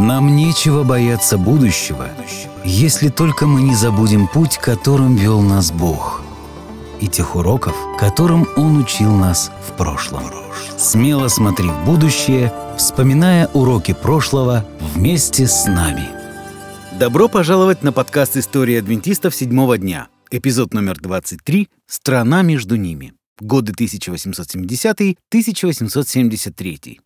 Нам нечего бояться будущего, если только мы не забудем путь, которым вел нас Бог, и тех уроков, которым Он учил нас в прошлом. Смело смотри в будущее, вспоминая уроки прошлого вместе с нами. Добро пожаловать на подкаст «История адвентистов седьмого дня», эпизод номер 23 «Страна между ними». Годы 1870-1873.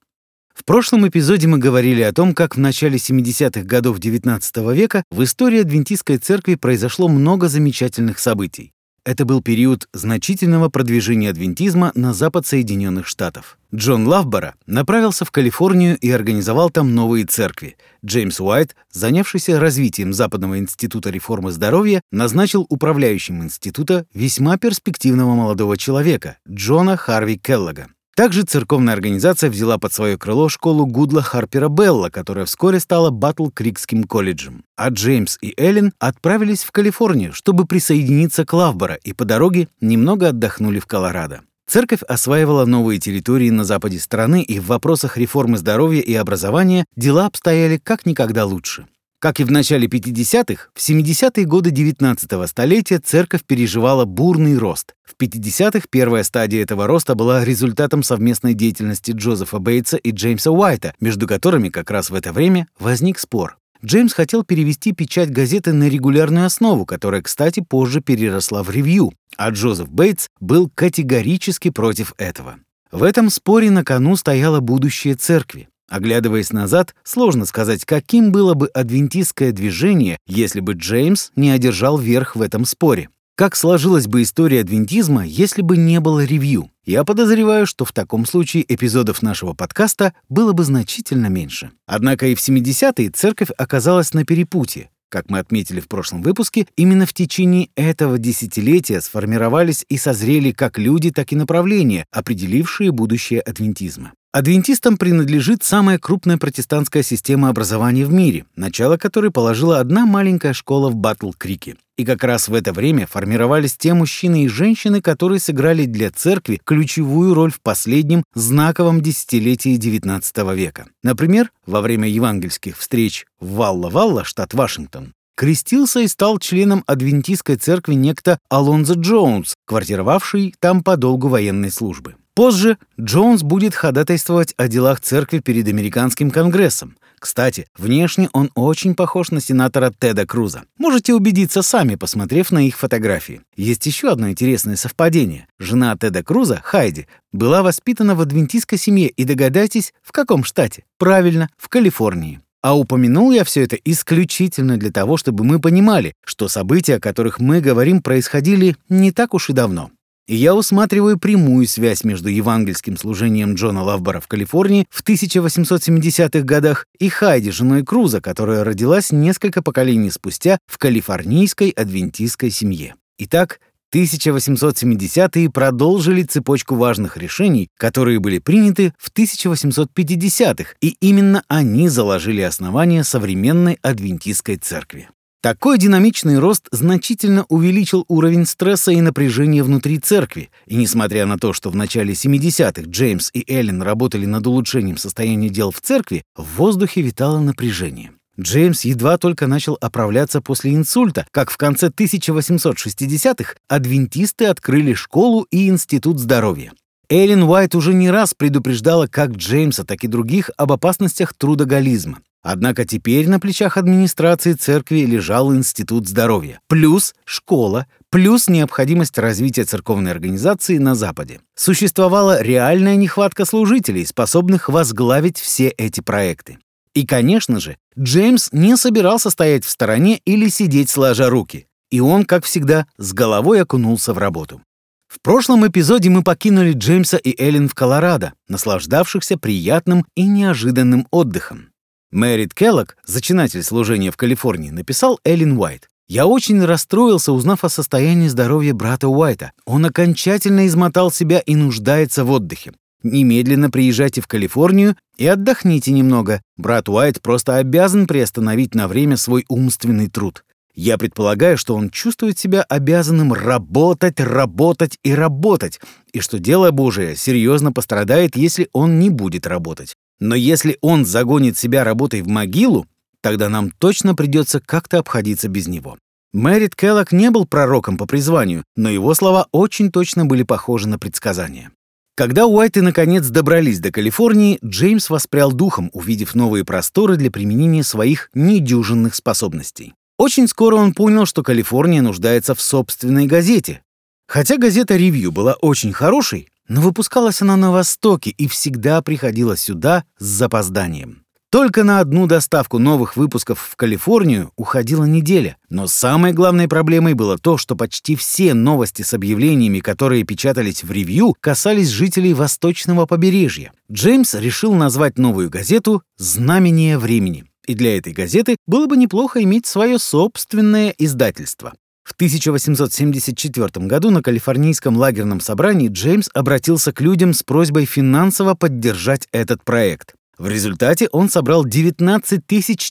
В прошлом эпизоде мы говорили о том, как в начале 70-х годов XIX века в истории Адвентистской церкви произошло много замечательных событий. Это был период значительного продвижения адвентизма на запад Соединенных Штатов. Джон Лавбора направился в Калифорнию и организовал там новые церкви. Джеймс Уайт, занявшийся развитием Западного института реформы здоровья, назначил управляющим института весьма перспективного молодого человека Джона Харви Келлога. Также церковная организация взяла под свое крыло школу Гудла Харпера Белла, которая вскоре стала Батл-Крикским колледжем. А Джеймс и Эллен отправились в Калифорнию, чтобы присоединиться к Лавбора, и по дороге немного отдохнули в Колорадо. Церковь осваивала новые территории на западе страны, и в вопросах реформы здоровья и образования дела обстояли как никогда лучше. Как и в начале 50-х, в 70-е годы 19-го столетия церковь переживала бурный рост. В 50-х первая стадия этого роста была результатом совместной деятельности Джозефа Бейтса и Джеймса Уайта, между которыми как раз в это время возник спор. Джеймс хотел перевести печать газеты на регулярную основу, которая, кстати, позже переросла в ревью, а Джозеф Бейтс был категорически против этого. В этом споре на кону стояло будущее церкви. Оглядываясь назад, сложно сказать, каким было бы адвентистское движение, если бы Джеймс не одержал верх в этом споре. Как сложилась бы история адвентизма, если бы не было ревью? Я подозреваю, что в таком случае эпизодов нашего подкаста было бы значительно меньше. Однако и в 70-е церковь оказалась на перепутье. Как мы отметили в прошлом выпуске, именно в течение этого десятилетия сформировались и созрели как люди, так и направления, определившие будущее адвентизма. Адвентистам принадлежит самая крупная протестантская система образования в мире, начало которой положила одна маленькая школа в Батл-Крике. И как раз в это время формировались те мужчины и женщины, которые сыграли для церкви ключевую роль в последнем знаковом десятилетии XIX века. Например, во время евангельских встреч в Валла-Валла, штат Вашингтон, крестился и стал членом адвентистской церкви некто Алонзо Джонс, квартировавший там по долгу военной службы. Позже Джонс будет ходатайствовать о делах церкви перед американским конгрессом. Кстати, внешне он очень похож на сенатора Теда Круза. Можете убедиться сами, посмотрев на их фотографии. Есть еще одно интересное совпадение. Жена Теда Круза, Хайди, была воспитана в адвентистской семье, и догадайтесь, в каком штате? Правильно, в Калифорнии. А упомянул я все это исключительно для того, чтобы мы понимали, что события, о которых мы говорим, происходили не так уж и давно. И я усматриваю прямую связь между евангельским служением Джона Лавбора в Калифорнии в 1870-х годах и Хайди, женой Круза, которая родилась несколько поколений спустя в калифорнийской адвентистской семье. Итак, 1870-е продолжили цепочку важных решений, которые были приняты в 1850-х, и именно они заложили основания современной адвентистской церкви. Такой динамичный рост значительно увеличил уровень стресса и напряжения внутри церкви, и несмотря на то, что в начале 70-х Джеймс и Эллен работали над улучшением состояния дел в церкви, в воздухе витало напряжение. Джеймс едва только начал оправляться после инсульта, как в конце 1860-х адвентисты открыли школу и институт здоровья. Эллен Уайт уже не раз предупреждала как Джеймса, так и других об опасностях трудоголизма. Однако теперь на плечах администрации церкви лежал институт здоровья, плюс школа, плюс необходимость развития церковной организации на Западе. Существовала реальная нехватка служителей, способных возглавить все эти проекты. И, конечно же, Джеймс не собирался стоять в стороне или сидеть сложа руки. И он, как всегда, с головой окунулся в работу. В прошлом эпизоде мы покинули Джеймса и Эллен в Колорадо, наслаждавшихся приятным и неожиданным отдыхом. Мэрит Келлог, зачинатель служения в Калифорнии, написал Эллен Уайт. «Я очень расстроился, узнав о состоянии здоровья брата Уайта. Он окончательно измотал себя и нуждается в отдыхе. Немедленно приезжайте в Калифорнию и отдохните немного. Брат Уайт просто обязан приостановить на время свой умственный труд. Я предполагаю, что он чувствует себя обязанным работать, работать и работать, и что дело Божие серьезно пострадает, если он не будет работать. Но если он загонит себя работой в могилу, тогда нам точно придется как-то обходиться без него. Мэрит Келлок не был пророком по призванию, но его слова очень точно были похожи на предсказания. Когда Уайты наконец добрались до Калифорнии, Джеймс воспрял духом, увидев новые просторы для применения своих недюжинных способностей. Очень скоро он понял, что Калифорния нуждается в собственной газете. Хотя газета «Ревью» была очень хорошей, но выпускалась она на Востоке и всегда приходила сюда с запозданием. Только на одну доставку новых выпусков в Калифорнию уходила неделя. Но самой главной проблемой было то, что почти все новости с объявлениями, которые печатались в ревью, касались жителей восточного побережья. Джеймс решил назвать новую газету «Знамение времени». И для этой газеты было бы неплохо иметь свое собственное издательство. В 1874 году на калифорнийском лагерном собрании Джеймс обратился к людям с просьбой финансово поддержать этот проект. В результате он собрал 19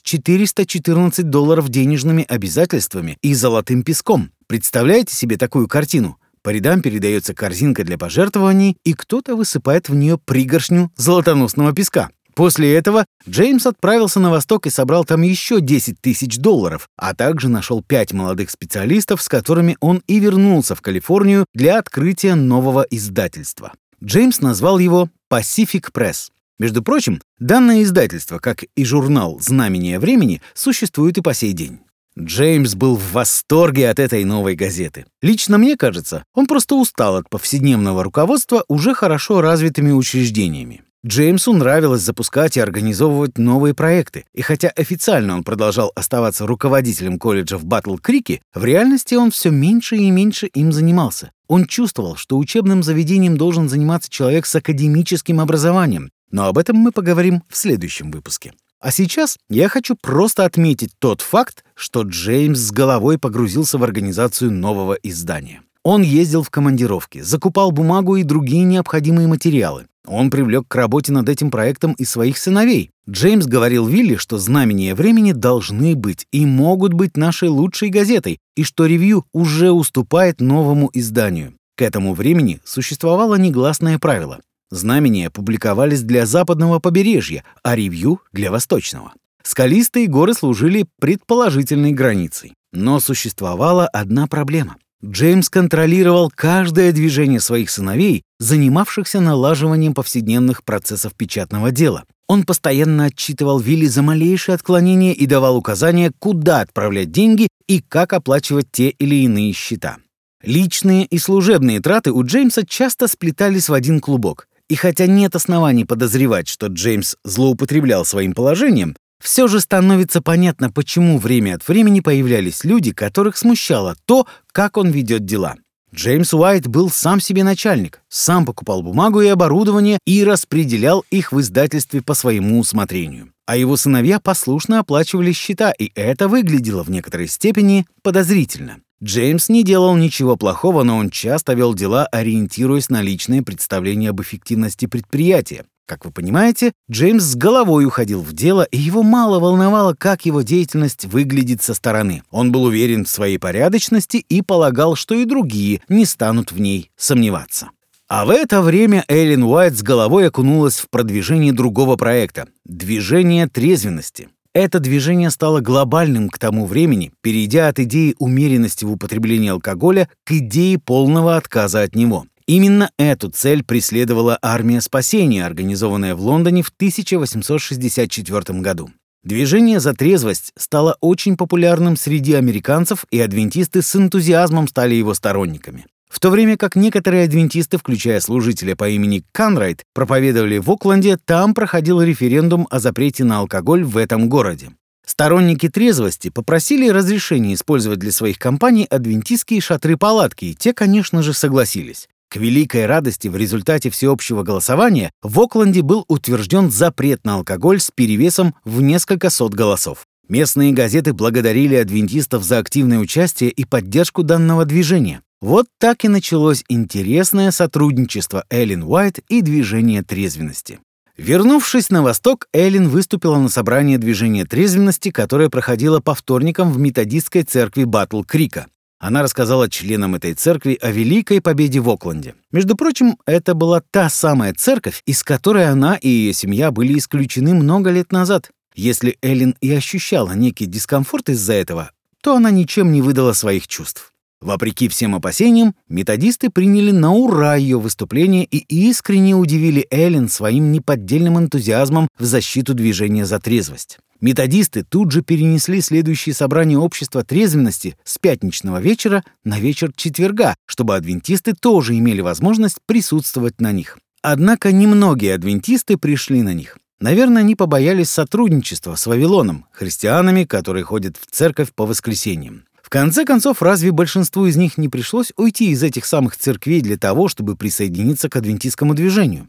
414 долларов денежными обязательствами и золотым песком. Представляете себе такую картину? По рядам передается корзинка для пожертвований, и кто-то высыпает в нее пригоршню золотоносного песка. После этого Джеймс отправился на восток и собрал там еще 10 тысяч долларов, а также нашел пять молодых специалистов, с которыми он и вернулся в Калифорнию для открытия нового издательства. Джеймс назвал его Pacific Press. Между прочим, данное издательство, как и журнал «Знамение времени», существует и по сей день. Джеймс был в восторге от этой новой газеты. Лично мне кажется, он просто устал от повседневного руководства уже хорошо развитыми учреждениями. Джеймсу нравилось запускать и организовывать новые проекты, и хотя официально он продолжал оставаться руководителем колледжа в Батл-Крике, в реальности он все меньше и меньше им занимался. Он чувствовал, что учебным заведением должен заниматься человек с академическим образованием, но об этом мы поговорим в следующем выпуске. А сейчас я хочу просто отметить тот факт, что Джеймс с головой погрузился в организацию нового издания. Он ездил в командировки, закупал бумагу и другие необходимые материалы. Он привлек к работе над этим проектом и своих сыновей. Джеймс говорил Вилли, что знамения времени должны быть и могут быть нашей лучшей газетой, и что ревью уже уступает новому изданию. К этому времени существовало негласное правило. Знамения публиковались для западного побережья, а ревью — для восточного. Скалистые горы служили предположительной границей. Но существовала одна проблема. Джеймс контролировал каждое движение своих сыновей, занимавшихся налаживанием повседневных процессов печатного дела. Он постоянно отчитывал Вилли за малейшие отклонения и давал указания, куда отправлять деньги и как оплачивать те или иные счета. Личные и служебные траты у Джеймса часто сплетались в один клубок. И хотя нет оснований подозревать, что Джеймс злоупотреблял своим положением, все же становится понятно, почему время от времени появлялись люди, которых смущало то, как он ведет дела. Джеймс Уайт был сам себе начальник, сам покупал бумагу и оборудование и распределял их в издательстве по своему усмотрению. А его сыновья послушно оплачивали счета, и это выглядело в некоторой степени подозрительно. Джеймс не делал ничего плохого, но он часто вел дела, ориентируясь на личные представления об эффективности предприятия. Как вы понимаете, Джеймс с головой уходил в дело, и его мало волновало, как его деятельность выглядит со стороны. Он был уверен в своей порядочности и полагал, что и другие не станут в ней сомневаться. А в это время Эллен Уайт с головой окунулась в продвижение другого проекта — «Движение трезвенности». Это движение стало глобальным к тому времени, перейдя от идеи умеренности в употреблении алкоголя к идее полного отказа от него. Именно эту цель преследовала армия спасения, организованная в Лондоне в 1864 году. Движение за трезвость стало очень популярным среди американцев, и адвентисты с энтузиазмом стали его сторонниками. В то время как некоторые адвентисты, включая служителя по имени Канрайт, проповедовали в Окленде, там проходил референдум о запрете на алкоголь в этом городе. Сторонники трезвости попросили разрешения использовать для своих компаний адвентистские шатры-палатки, и те, конечно же, согласились. К великой радости в результате всеобщего голосования в Окленде был утвержден запрет на алкоголь с перевесом в несколько сот голосов. Местные газеты благодарили адвентистов за активное участие и поддержку данного движения. Вот так и началось интересное сотрудничество Эллен Уайт и движения трезвенности. Вернувшись на восток, Эллен выступила на собрании движения трезвенности, которое проходило по вторникам в методистской церкви Батл Крика. Она рассказала членам этой церкви о великой победе в Окленде. Между прочим, это была та самая церковь, из которой она и ее семья были исключены много лет назад. Если Эллен и ощущала некий дискомфорт из-за этого, то она ничем не выдала своих чувств. Вопреки всем опасениям, методисты приняли на ура ее выступление и искренне удивили Эллен своим неподдельным энтузиазмом в защиту движения за трезвость. Методисты тут же перенесли следующее собрание общества трезвенности с пятничного вечера на вечер четверга, чтобы адвентисты тоже имели возможность присутствовать на них. Однако немногие адвентисты пришли на них. Наверное, они побоялись сотрудничества с Вавилоном, христианами, которые ходят в церковь по воскресеньям. В конце концов, разве большинству из них не пришлось уйти из этих самых церквей для того, чтобы присоединиться к адвентистскому движению?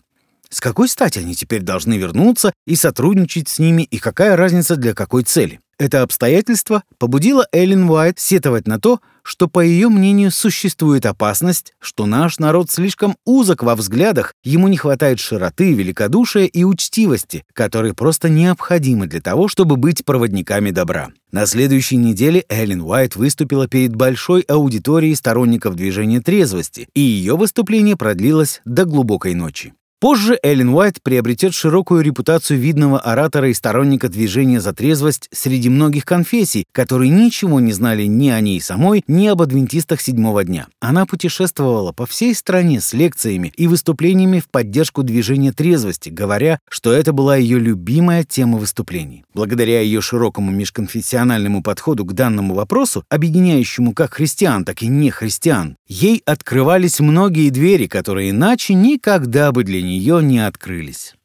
С какой стати они теперь должны вернуться и сотрудничать с ними, и какая разница для какой цели? Это обстоятельство побудило Эллен Уайт сетовать на то, что, по ее мнению, существует опасность, что наш народ слишком узок во взглядах, ему не хватает широты, великодушия и учтивости, которые просто необходимы для того, чтобы быть проводниками добра. На следующей неделе Эллен Уайт выступила перед большой аудиторией сторонников движения трезвости, и ее выступление продлилось до глубокой ночи. Позже Эллен Уайт приобретет широкую репутацию видного оратора и сторонника движения за трезвость среди многих конфессий, которые ничего не знали ни о ней самой, ни об адвентистах седьмого дня. Она путешествовала по всей стране с лекциями и выступлениями в поддержку движения трезвости, говоря, что это была ее любимая тема выступлений. Благодаря ее широкому межконфессиональному подходу к данному вопросу, объединяющему как христиан, так и нехристиан, ей открывались многие двери, которые иначе никогда бы для нее не открылись.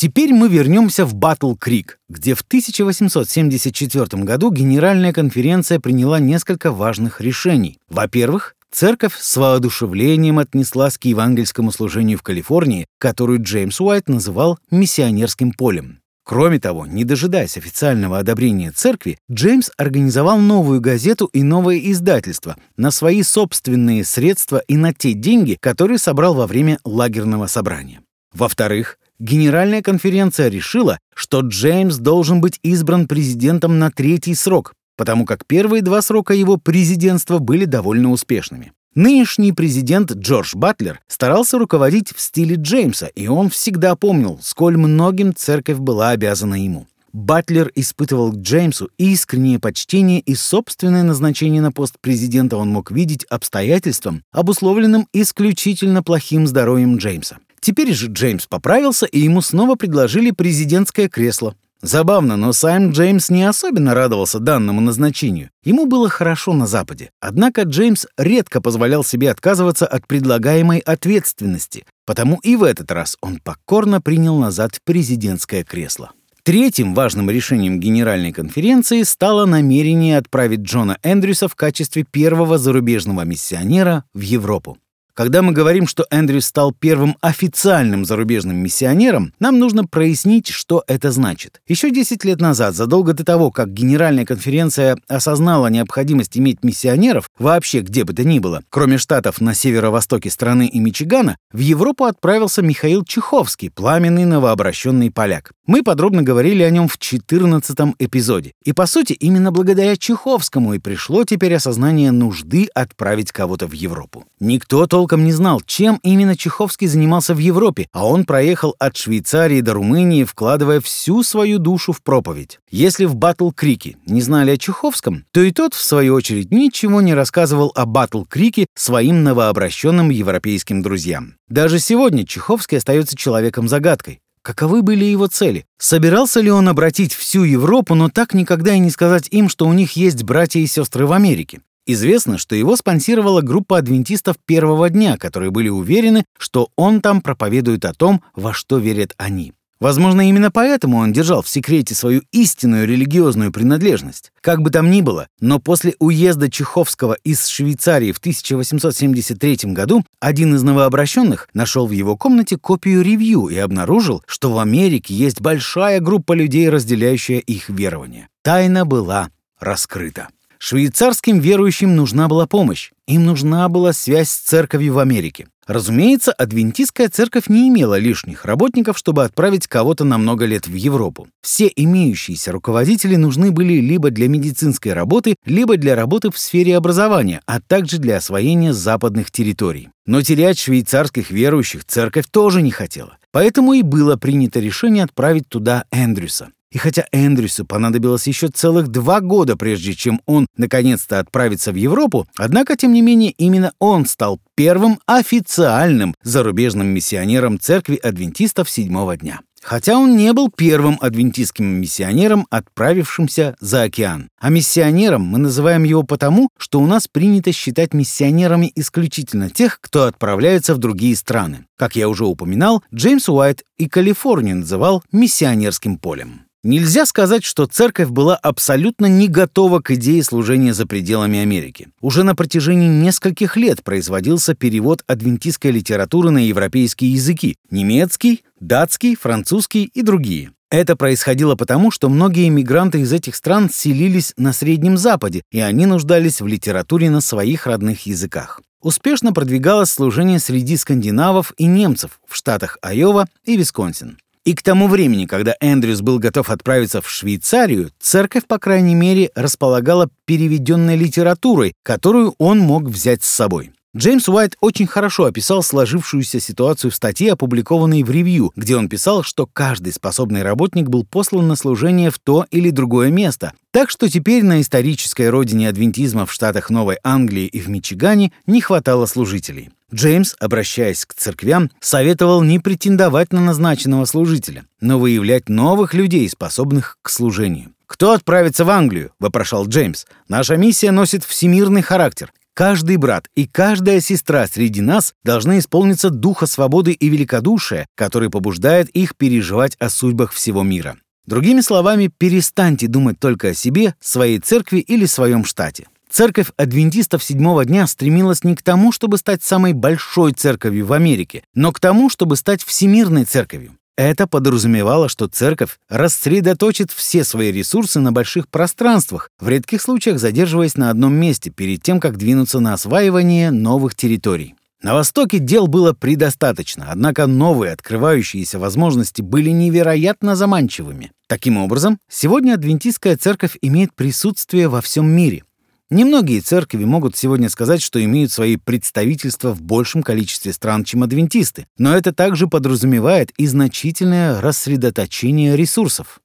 Теперь мы вернемся в Батл Крик, где в 1874 году Генеральная конференция приняла несколько важных решений. Во-первых, церковь с воодушевлением отнеслась к евангельскому служению в Калифорнии, которую Джеймс Уайт называл «миссионерским полем». Кроме того, не дожидаясь официального одобрения церкви, Джеймс организовал новую газету и новое издательство на свои собственные средства и на те деньги, которые собрал во время лагерного собрания. Во-вторых, Генеральная конференция решила, что Джеймс должен быть избран президентом на третий срок, потому как первые два срока его президентства были довольно успешными. Нынешний президент Джордж Батлер старался руководить в стиле Джеймса, и он всегда помнил, сколь многим церковь была обязана ему. Батлер испытывал к Джеймсу искреннее почтение и собственное назначение на пост президента он мог видеть обстоятельствам, обусловленным исключительно плохим здоровьем Джеймса. Теперь же Джеймс поправился, и ему снова предложили президентское кресло. Забавно, но сам Джеймс не особенно радовался данному назначению. Ему было хорошо на Западе. Однако Джеймс редко позволял себе отказываться от предлагаемой ответственности, потому и в этот раз он покорно принял назад президентское кресло. Третьим важным решением Генеральной конференции стало намерение отправить Джона Эндрюса в качестве первого зарубежного миссионера в Европу. Когда мы говорим, что Эндрюс стал первым официальным зарубежным миссионером, нам нужно прояснить, что это значит. Еще 10 лет назад, задолго до того, как Генеральная конференция осознала необходимость иметь миссионеров вообще где бы то ни было, кроме штатов на северо-востоке страны и Мичигана, в Европу отправился Михаил Чеховский, пламенный новообращенный поляк. Мы подробно говорили о нем в 14 эпизоде. И, по сути, именно благодаря Чеховскому и пришло теперь осознание нужды отправить кого-то в Европу. Никто толком не знал, чем именно Чеховский занимался в Европе, а он проехал от Швейцарии до Румынии, вкладывая всю свою душу в проповедь. Если в Батл-Крике не знали о Чеховском, то и тот, в свою очередь, ничего не рассказывал о Батл-Крике своим новообращенным европейским друзьям. Даже сегодня Чеховский остается человеком-загадкой. Каковы были его цели? Собирался ли он обратить всю Европу, но так никогда и не сказать им, что у них есть братья и сестры в Америке? Известно, что его спонсировала группа адвентистов первого дня, которые были уверены, что он там проповедует о том, во что верят они. Возможно, именно поэтому он держал в секрете свою истинную религиозную принадлежность. Как бы там ни было, но после уезда Чеховского из Швейцарии в 1873 году один из новообращенных нашел в его комнате копию ревью и обнаружил, что в Америке есть большая группа людей, разделяющая их верование. Тайна была раскрыта. Швейцарским верующим нужна была помощь. Им нужна была связь с церковью в Америке. Разумеется, адвентистская церковь не имела лишних работников, чтобы отправить кого-то на много лет в Европу. Все имеющиеся руководители нужны были либо для медицинской работы, либо для работы в сфере образования, а также для освоения западных территорий. Но терять швейцарских верующих церковь тоже не хотела. Поэтому и было принято решение отправить туда Эндрюса. И хотя Эндрюсу понадобилось еще целых два года, прежде чем он наконец-то отправится в Европу, однако, тем не менее, именно он стал первым официальным зарубежным миссионером церкви адвентистов седьмого дня. Хотя он не был первым адвентистским миссионером, отправившимся за океан. А миссионером мы называем его потому, что у нас принято считать миссионерами исключительно тех, кто отправляется в другие страны. Как я уже упоминал, Джеймс Уайт и Калифорнию называл миссионерским полем. Нельзя сказать, что церковь была абсолютно не готова к идее служения за пределами Америки. Уже на протяжении нескольких лет производился перевод адвентистской литературы на европейские языки – немецкий, датский, французский и другие. Это происходило потому, что многие иммигранты из этих стран селились на Среднем Западе, и они нуждались в литературе на своих родных языках. Успешно продвигалось служение среди скандинавов и немцев в штатах Айова и Висконсин. И к тому времени, когда Эндрюс был готов отправиться в Швейцарию, церковь, по крайней мере, располагала переведенной литературой, которую он мог взять с собой. Джеймс Уайт очень хорошо описал сложившуюся ситуацию в статье, опубликованной в «Ревью», где он писал, что каждый способный работник был послан на служение в то или другое место. Так что теперь на исторической родине адвентизма в штатах Новой Англии и в Мичигане не хватало служителей. Джеймс, обращаясь к церквям, советовал не претендовать на назначенного служителя, но выявлять новых людей, способных к служению. «Кто отправится в Англию?» — вопрошал Джеймс. «Наша миссия носит всемирный характер. Каждый брат и каждая сестра среди нас должны исполниться духа свободы и великодушия, который побуждает их переживать о судьбах всего мира. Другими словами, перестаньте думать только о себе, своей церкви или своем штате. Церковь адвентистов седьмого дня стремилась не к тому, чтобы стать самой большой церковью в Америке, но к тому, чтобы стать всемирной церковью. Это подразумевало, что церковь рассредоточит все свои ресурсы на больших пространствах, в редких случаях задерживаясь на одном месте перед тем, как двинуться на осваивание новых территорий. На Востоке дел было предостаточно, однако новые открывающиеся возможности были невероятно заманчивыми. Таким образом, сегодня адвентистская церковь имеет присутствие во всем мире. Немногие церкви могут сегодня сказать, что имеют свои представительства в большем количестве стран, чем адвентисты, но это также подразумевает и значительное рассредоточение ресурсов.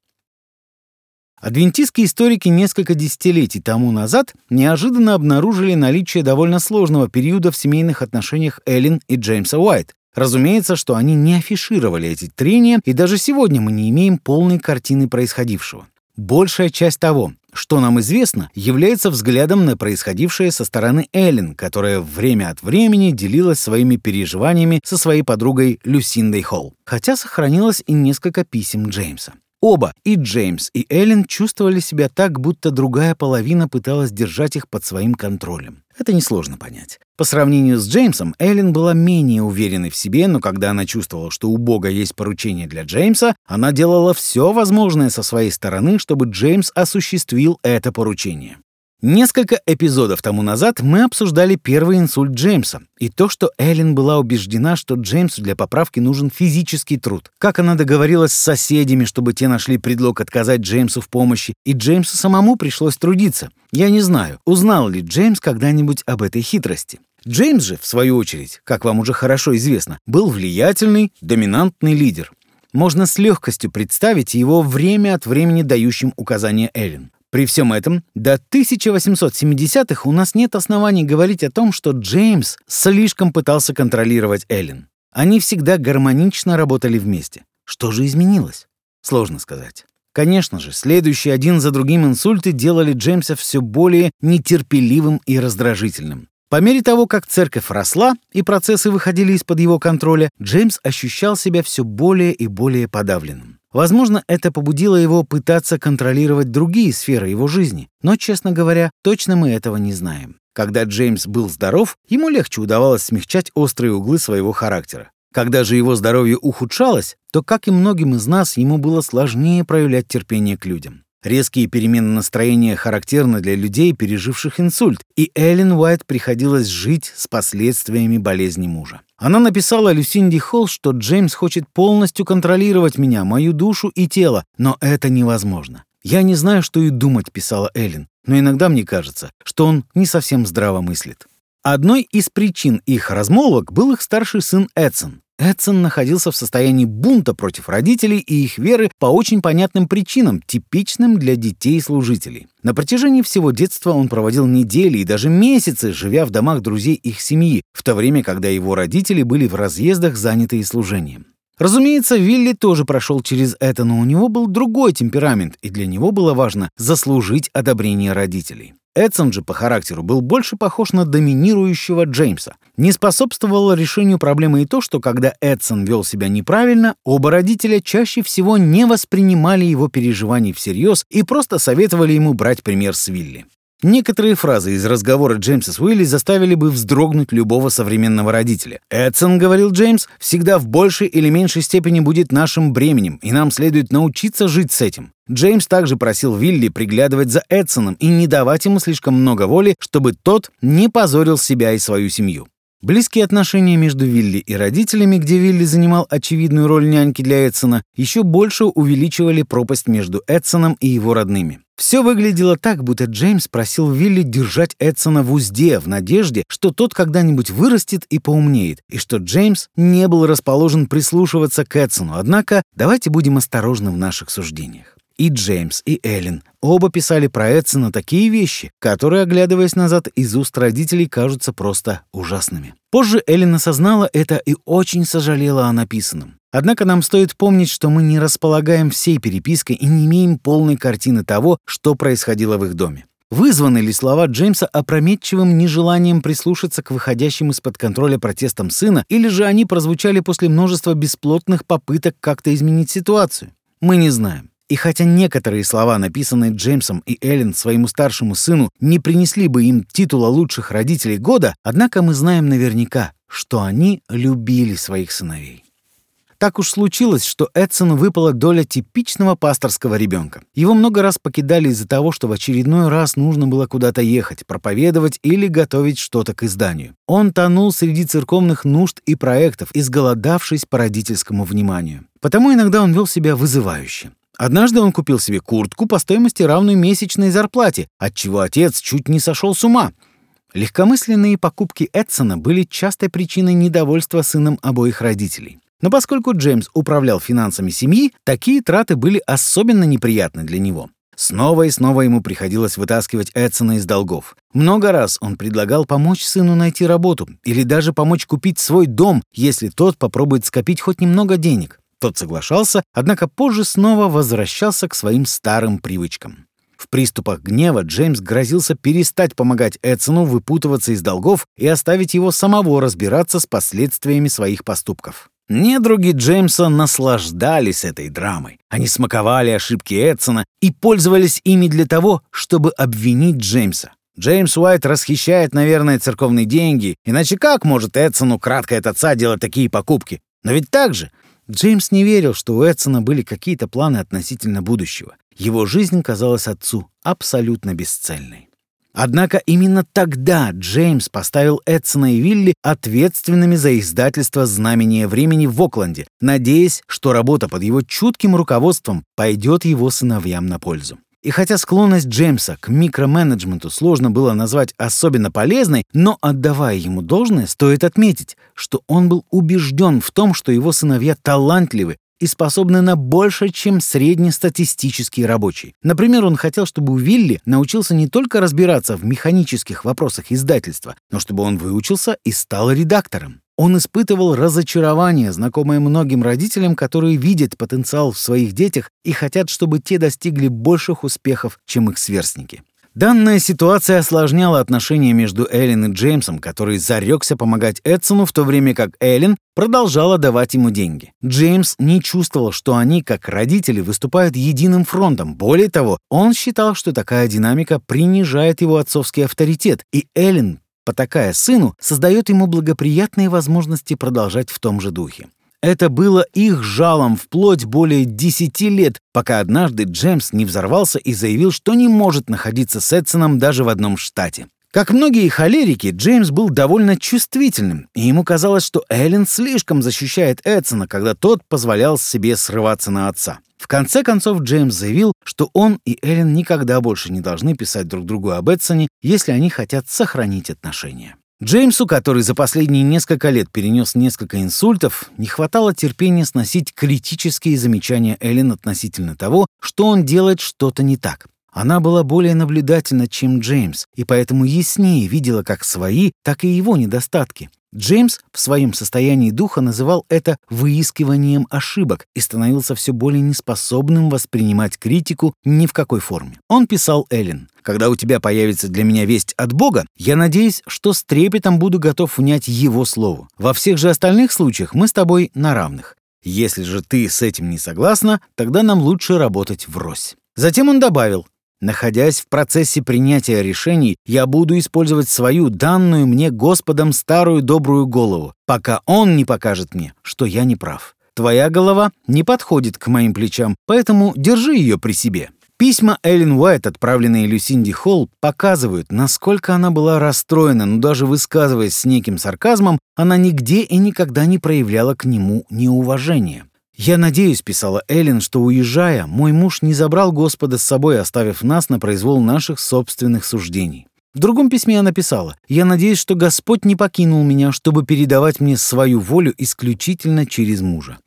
Адвентистские историки несколько десятилетий тому назад неожиданно обнаружили наличие довольно сложного периода в семейных отношениях Эллен и Джеймса Уайт. Разумеется, что они не афишировали эти трения, и даже сегодня мы не имеем полной картины происходившего. Большая часть того, что нам известно, является взглядом на происходившее со стороны Эллен, которая время от времени делилась своими переживаниями со своей подругой Люсиндой Холл, хотя сохранилось и несколько писем Джеймса. Оба, и Джеймс, и Эллен, чувствовали себя так, будто другая половина пыталась держать их под своим контролем. Это несложно понять. По сравнению с Джеймсом, Эллен была менее уверенной в себе, но когда она чувствовала, что у Бога есть поручение для Джеймса, она делала все возможное со своей стороны, чтобы Джеймс осуществил это поручение. Несколько эпизодов тому назад мы обсуждали первый инсульт Джеймса и то, что Эллен была убеждена, что Джеймсу для поправки нужен физический труд. Как она договорилась с соседями, чтобы те нашли предлог отказать Джеймсу в помощи, и Джеймсу самому пришлось трудиться. Я не знаю, узнал ли Джеймс когда-нибудь об этой хитрости. Джеймс же, в свою очередь, как вам уже хорошо известно, был влиятельный, доминантный лидер. Можно с легкостью представить его время от времени дающим указания Эллен. При всем этом, до 1870-х у нас нет оснований говорить о том, что Джеймс слишком пытался контролировать Эллен. Они всегда гармонично работали вместе. Что же изменилось? Сложно сказать. Конечно же, следующие один за другим инсульты делали Джеймса все более нетерпеливым и раздражительным. По мере того, как церковь росла и процессы выходили из-под его контроля, Джеймс ощущал себя все более и более подавленным. Возможно, это побудило его пытаться контролировать другие сферы его жизни, но, честно говоря, точно мы этого не знаем. Когда Джеймс был здоров, ему легче удавалось смягчать острые углы своего характера. Когда же его здоровье ухудшалось, то, как и многим из нас, ему было сложнее проявлять терпение к людям. Резкие перемены настроения характерны для людей, переживших инсульт, и Эллен Уайт приходилось жить с последствиями болезни мужа. Она написала Люсинди Холл, что Джеймс хочет полностью контролировать меня, мою душу и тело, но это невозможно. «Я не знаю, что и думать», — писала Эллен, но иногда мне кажется, что он не совсем здраво мыслит. Одной из причин их размолвок был их старший сын Эдсон. Эдсон находился в состоянии бунта против родителей и их веры по очень понятным причинам, типичным для детей-служителей. На протяжении всего детства он проводил недели и даже месяцы, живя в домах друзей их семьи, в то время, когда его родители были в разъездах, занятые служением. Разумеется, Вилли тоже прошел через это, но у него был другой темперамент, и для него было важно заслужить одобрение родителей. Эдсон же по характеру был больше похож на доминирующего Джеймса. Не способствовало решению проблемы и то, что когда Эдсон вел себя неправильно, оба родителя чаще всего не воспринимали его переживаний всерьез и просто советовали ему брать пример с Вилли. Некоторые фразы из разговора Джеймса с Уилли заставили бы вздрогнуть любого современного родителя. «Эдсон, — говорил Джеймс, — всегда в большей или меньшей степени будет нашим бременем, и нам следует научиться жить с этим». Джеймс также просил Вилли приглядывать за Эдсоном и не давать ему слишком много воли, чтобы тот не позорил себя и свою семью. Близкие отношения между Вилли и родителями, где Вилли занимал очевидную роль няньки для Эдсона, еще больше увеличивали пропасть между Эдсоном и его родными. Все выглядело так, будто Джеймс просил Вилли держать Эдсона в узде в надежде, что тот когда-нибудь вырастет и поумнеет, и что Джеймс не был расположен прислушиваться к Эдсону. Однако давайте будем осторожны в наших суждениях. И Джеймс, и Эллен оба писали про Эдсона такие вещи, которые, оглядываясь назад, из уст родителей кажутся просто ужасными. Позже Эллен осознала это и очень сожалела о написанном. Однако нам стоит помнить, что мы не располагаем всей перепиской и не имеем полной картины того, что происходило в их доме. Вызваны ли слова Джеймса опрометчивым нежеланием прислушаться к выходящим из-под контроля протестам сына, или же они прозвучали после множества бесплотных попыток как-то изменить ситуацию? Мы не знаем. И хотя некоторые слова, написанные Джеймсом и Эллен своему старшему сыну, не принесли бы им титула лучших родителей года, однако мы знаем наверняка, что они любили своих сыновей. Так уж случилось, что Эдсону выпала доля типичного пасторского ребенка. Его много раз покидали из-за того, что в очередной раз нужно было куда-то ехать, проповедовать или готовить что-то к изданию. Он тонул среди церковных нужд и проектов, изголодавшись по родительскому вниманию. Потому иногда он вел себя вызывающе. Однажды он купил себе куртку по стоимости равной месячной зарплате, отчего отец чуть не сошел с ума. Легкомысленные покупки Эдсона были частой причиной недовольства сыном обоих родителей. Но поскольку Джеймс управлял финансами семьи, такие траты были особенно неприятны для него. Снова и снова ему приходилось вытаскивать Эдсона из долгов. Много раз он предлагал помочь сыну найти работу или даже помочь купить свой дом, если тот попробует скопить хоть немного денег. Тот соглашался, однако позже снова возвращался к своим старым привычкам. В приступах гнева Джеймс грозился перестать помогать Эдсону выпутываться из долгов и оставить его самого разбираться с последствиями своих поступков. Недруги Джеймса наслаждались этой драмой. Они смаковали ошибки Эдсона и пользовались ими для того, чтобы обвинить Джеймса. Джеймс Уайт расхищает, наверное, церковные деньги, иначе как может Эдсону кратко от отца делать такие покупки? Но ведь так же Джеймс не верил, что у Эдсона были какие-то планы относительно будущего. Его жизнь казалась отцу абсолютно бесцельной. Однако именно тогда Джеймс поставил Эдсона и Вилли ответственными за издательство «Знамение времени» в Окленде, надеясь, что работа под его чутким руководством пойдет его сыновьям на пользу. И хотя склонность Джеймса к микроменеджменту сложно было назвать особенно полезной, но отдавая ему должное, стоит отметить, что он был убежден в том, что его сыновья талантливы и способны на больше, чем среднестатистический рабочий. Например, он хотел, чтобы Уилли научился не только разбираться в механических вопросах издательства, но чтобы он выучился и стал редактором. Он испытывал разочарование, знакомое многим родителям, которые видят потенциал в своих детях и хотят, чтобы те достигли больших успехов, чем их сверстники. Данная ситуация осложняла отношения между Эллен и Джеймсом, который зарекся помогать Эдсону, в то время как Эллен продолжала давать ему деньги. Джеймс не чувствовал, что они, как родители, выступают единым фронтом. Более того, он считал, что такая динамика принижает его отцовский авторитет, и Эллен потакая сыну, создает ему благоприятные возможности продолжать в том же духе. Это было их жалом вплоть более 10 лет, пока однажды Джеймс не взорвался и заявил, что не может находиться с Эдсоном даже в одном штате. Как многие холерики, Джеймс был довольно чувствительным, и ему казалось, что Эллен слишком защищает Эдсона, когда тот позволял себе срываться на отца. В конце концов, Джеймс заявил, что он и Эллен никогда больше не должны писать друг другу об Эдсоне, если они хотят сохранить отношения. Джеймсу, который за последние несколько лет перенес несколько инсультов, не хватало терпения сносить критические замечания Эллен относительно того, что он делает что-то не так. Она была более наблюдательна, чем Джеймс, и поэтому яснее видела как свои, так и его недостатки. Джеймс в своем состоянии духа называл это выискиванием ошибок и становился все более неспособным воспринимать критику ни в какой форме. Он писал Эллен, «Когда у тебя появится для меня весть от Бога, я надеюсь, что с трепетом буду готов внять Его слову. Во всех же остальных случаях мы с тобой на равных. Если же ты с этим не согласна, тогда нам лучше работать врозь». Затем он добавил, Находясь в процессе принятия решений, я буду использовать свою данную мне Господом старую добрую голову, пока Он не покажет мне, что я не прав. Твоя голова не подходит к моим плечам, поэтому держи ее при себе. Письма Эллен Уайт, отправленные Люсинди Холл, показывают, насколько она была расстроена, но даже высказываясь с неким сарказмом, она нигде и никогда не проявляла к нему неуважения. «Я надеюсь», — писала Эллен, «что, уезжая, мой муж не забрал Господа с собой, оставив нас на произвол наших собственных суждений». В другом письме она писала, «Я надеюсь, что Господь не покинул меня, чтобы передавать мне свою волю исключительно через мужа».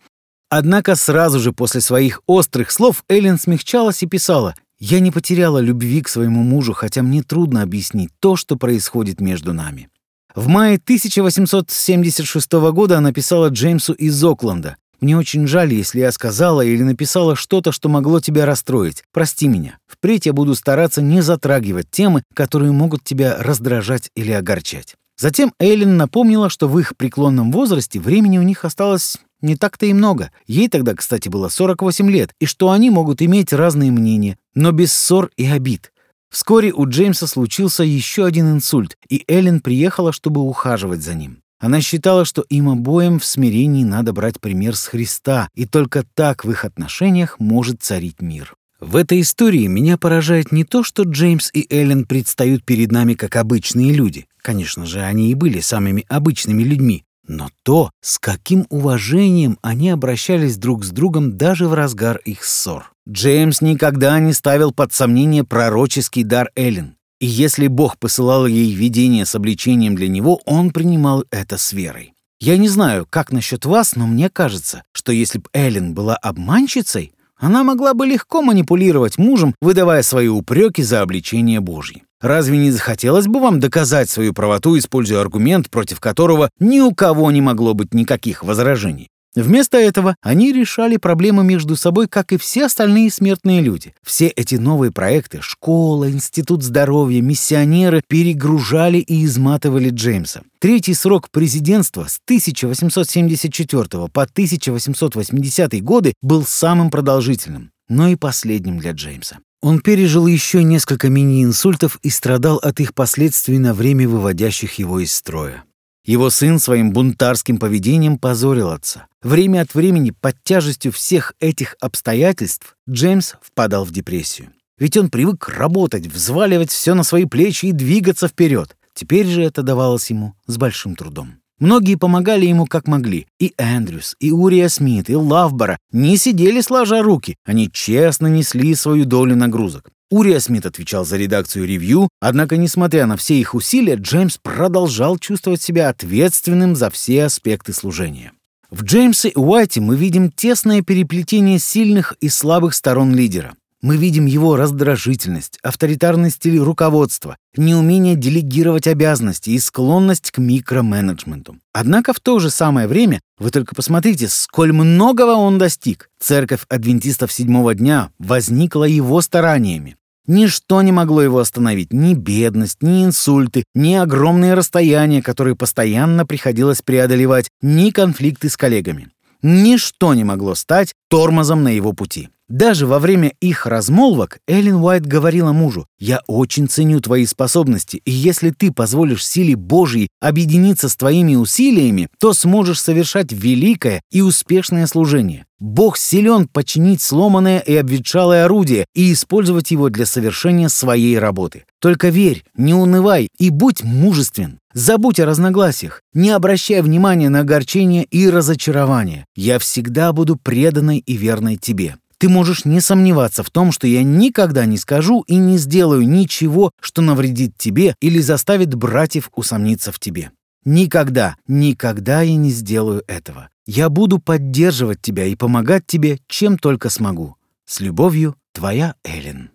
Однако сразу же после своих острых слов Эллен смягчалась и писала, «Я не потеряла любви к своему мужу, хотя мне трудно объяснить то, что происходит между нами». В мае 1876 года она писала Джеймсу из Окленда, мне очень жаль, если я сказала или написала что-то, что могло тебя расстроить. Прости меня. Впредь я буду стараться не затрагивать темы, которые могут тебя раздражать или огорчать. Затем Эйлин напомнила, что в их преклонном возрасте времени у них осталось не так-то и много. Ей тогда, кстати, было 48 лет, и что они могут иметь разные мнения, но без ссор и обид. Вскоре у Джеймса случился еще один инсульт, и Эллен приехала, чтобы ухаживать за ним. Она считала, что им обоим в смирении надо брать пример с Христа, и только так в их отношениях может царить мир. В этой истории меня поражает не то, что Джеймс и Эллен предстают перед нами как обычные люди. Конечно же, они и были самыми обычными людьми. Но то, с каким уважением они обращались друг с другом даже в разгар их ссор. Джеймс никогда не ставил под сомнение пророческий дар Эллен. И если Бог посылал ей видение с обличением для него, он принимал это с верой. Я не знаю, как насчет вас, но мне кажется, что если бы Эллен была обманщицей, она могла бы легко манипулировать мужем, выдавая свои упреки за обличение Божье. Разве не захотелось бы вам доказать свою правоту, используя аргумент, против которого ни у кого не могло быть никаких возражений? Вместо этого они решали проблемы между собой, как и все остальные смертные люди. Все эти новые проекты — школа, институт здоровья, миссионеры — перегружали и изматывали Джеймса. Третий срок президентства с 1874 по 1880 годы был самым продолжительным, но и последним для Джеймса. Он пережил еще несколько мини-инсультов и страдал от их последствий на время выводящих его из строя. Его сын своим бунтарским поведением позорил отца. Время от времени под тяжестью всех этих обстоятельств Джеймс впадал в депрессию. Ведь он привык работать, взваливать все на свои плечи и двигаться вперед. Теперь же это давалось ему с большим трудом. Многие помогали ему как могли. И Эндрюс, и Урия Смит, и Лавбора не сидели сложа руки. Они честно несли свою долю нагрузок. Урия Смит отвечал за редакцию ревью, однако, несмотря на все их усилия, Джеймс продолжал чувствовать себя ответственным за все аспекты служения. В Джеймсе Уайте мы видим тесное переплетение сильных и слабых сторон лидера. Мы видим его раздражительность, авторитарный стиль руководства, неумение делегировать обязанности и склонность к микроменеджменту. Однако в то же самое время вы только посмотрите, сколь многого он достиг. Церковь адвентистов седьмого дня возникла его стараниями. Ничто не могло его остановить, ни бедность, ни инсульты, ни огромные расстояния, которые постоянно приходилось преодолевать, ни конфликты с коллегами. Ничто не могло стать тормозом на его пути. Даже во время их размолвок Эллен Уайт говорила мужу, «Я очень ценю твои способности, и если ты позволишь силе Божьей объединиться с твоими усилиями, то сможешь совершать великое и успешное служение. Бог силен починить сломанное и обветшалое орудие и использовать его для совершения своей работы. Только верь, не унывай и будь мужествен. Забудь о разногласиях, не обращай внимания на огорчение и разочарование. Я всегда буду преданной и верной тебе. Ты можешь не сомневаться в том, что я никогда не скажу и не сделаю ничего, что навредит тебе или заставит братьев усомниться в тебе. Никогда, никогда я не сделаю этого. Я буду поддерживать тебя и помогать тебе, чем только смогу. С любовью, твоя Эллен.